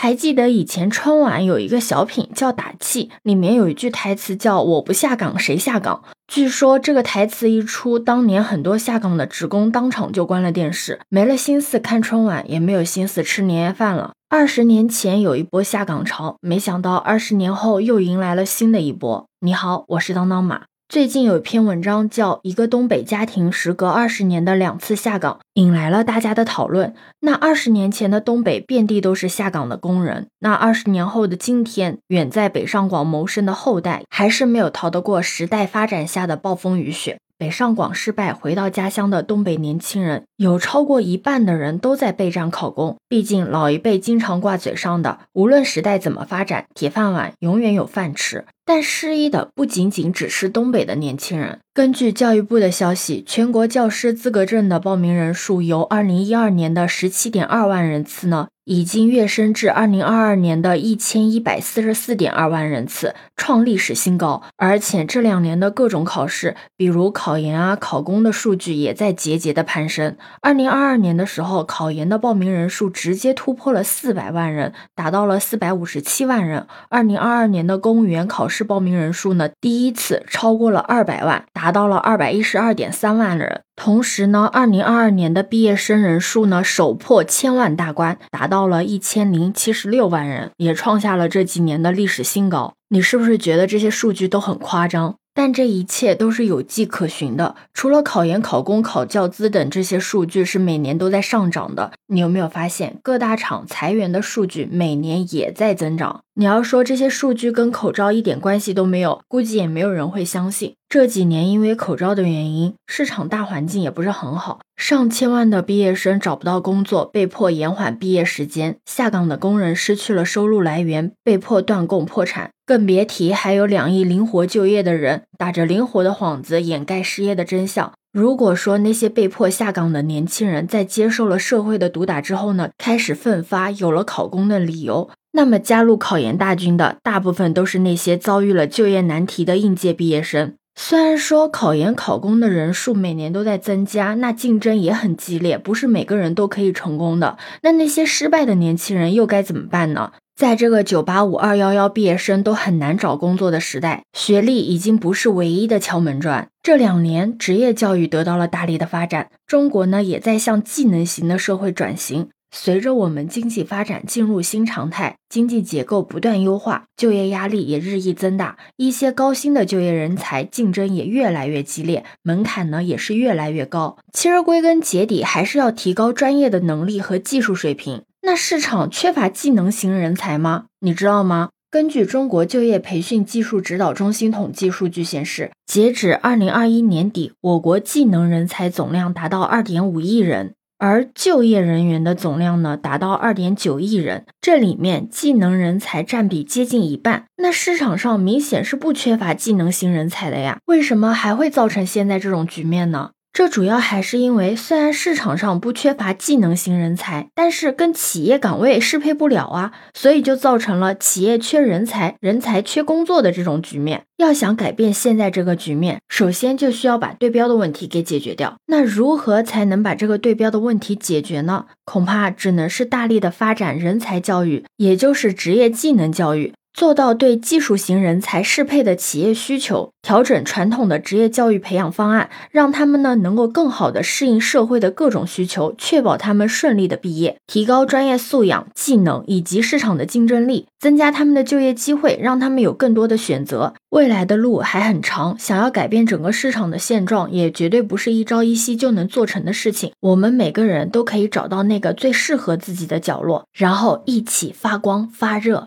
还记得以前春晚有一个小品叫《打气》，里面有一句台词叫“我不下岗谁下岗”。据说这个台词一出，当年很多下岗的职工当场就关了电视，没了心思看春晚，也没有心思吃年夜饭了。二十年前有一波下岗潮，没想到二十年后又迎来了新的一波。你好，我是当当马。最近有一篇文章叫《一个东北家庭时隔二十年的两次下岗》，引来了大家的讨论。那二十年前的东北遍地都是下岗的工人，那二十年后的今天，远在北上广谋生的后代，还是没有逃得过时代发展下的暴风雨雪。北上广失败回到家乡的东北年轻人，有超过一半的人都在备战考公。毕竟老一辈经常挂嘴上的，无论时代怎么发展，铁饭碗永远有饭吃。但失意的不仅仅只是东北的年轻人。根据教育部的消息，全国教师资格证的报名人数由二零一二年的十七点二万人次呢。已经跃升至二零二二年的一千一百四十四点二万人次，创历史新高。而且这两年的各种考试，比如考研啊、考公的数据也在节节的攀升。二零二二年的时候，考研的报名人数直接突破了四百万人，达到了四百五十七万人。二零二二年的公务员考试报名人数呢，第一次超过了二百万，达到了二百一十二点三万人。同时呢，二零二二年的毕业生人数呢，首破千万大关，达到了一千零七十六万人，也创下了这几年的历史新高。你是不是觉得这些数据都很夸张？但这一切都是有迹可循的。除了考研、考公、考教资等这些数据是每年都在上涨的，你有没有发现各大厂裁员的数据每年也在增长？你要说这些数据跟口罩一点关系都没有，估计也没有人会相信。这几年因为口罩的原因，市场大环境也不是很好，上千万的毕业生找不到工作，被迫延缓毕业时间；下岗的工人失去了收入来源，被迫断供破产。更别提还有两亿灵活就业的人，打着灵活的幌子掩盖失业的真相。如果说那些被迫下岗的年轻人在接受了社会的毒打之后呢，开始奋发，有了考公的理由。那么，加入考研大军的大部分都是那些遭遇了就业难题的应届毕业生。虽然说考研考公的人数每年都在增加，那竞争也很激烈，不是每个人都可以成功的。那那些失败的年轻人又该怎么办呢？在这个九八五、二幺幺毕业生都很难找工作的时代，学历已经不是唯一的敲门砖。这两年，职业教育得到了大力的发展，中国呢也在向技能型的社会转型。随着我们经济发展进入新常态，经济结构不断优化，就业压力也日益增大，一些高薪的就业人才竞争也越来越激烈，门槛呢也是越来越高。其实归根结底，还是要提高专业的能力和技术水平。那市场缺乏技能型人才吗？你知道吗？根据中国就业培训技术指导中心统计数据显示，截止二零二一年底，我国技能人才总量达到二点五亿人。而就业人员的总量呢，达到二点九亿人，这里面技能人才占比接近一半。那市场上明显是不缺乏技能型人才的呀，为什么还会造成现在这种局面呢？这主要还是因为，虽然市场上不缺乏技能型人才，但是跟企业岗位适配不了啊，所以就造成了企业缺人才、人才缺工作的这种局面。要想改变现在这个局面，首先就需要把对标的问题给解决掉。那如何才能把这个对标的问题解决呢？恐怕只能是大力的发展人才教育，也就是职业技能教育。做到对技术型人才适配的企业需求，调整传统的职业教育培养方案，让他们呢能够更好的适应社会的各种需求，确保他们顺利的毕业，提高专业素养、技能以及市场的竞争力，增加他们的就业机会，让他们有更多的选择。未来的路还很长，想要改变整个市场的现状，也绝对不是一朝一夕就能做成的事情。我们每个人都可以找到那个最适合自己的角落，然后一起发光发热，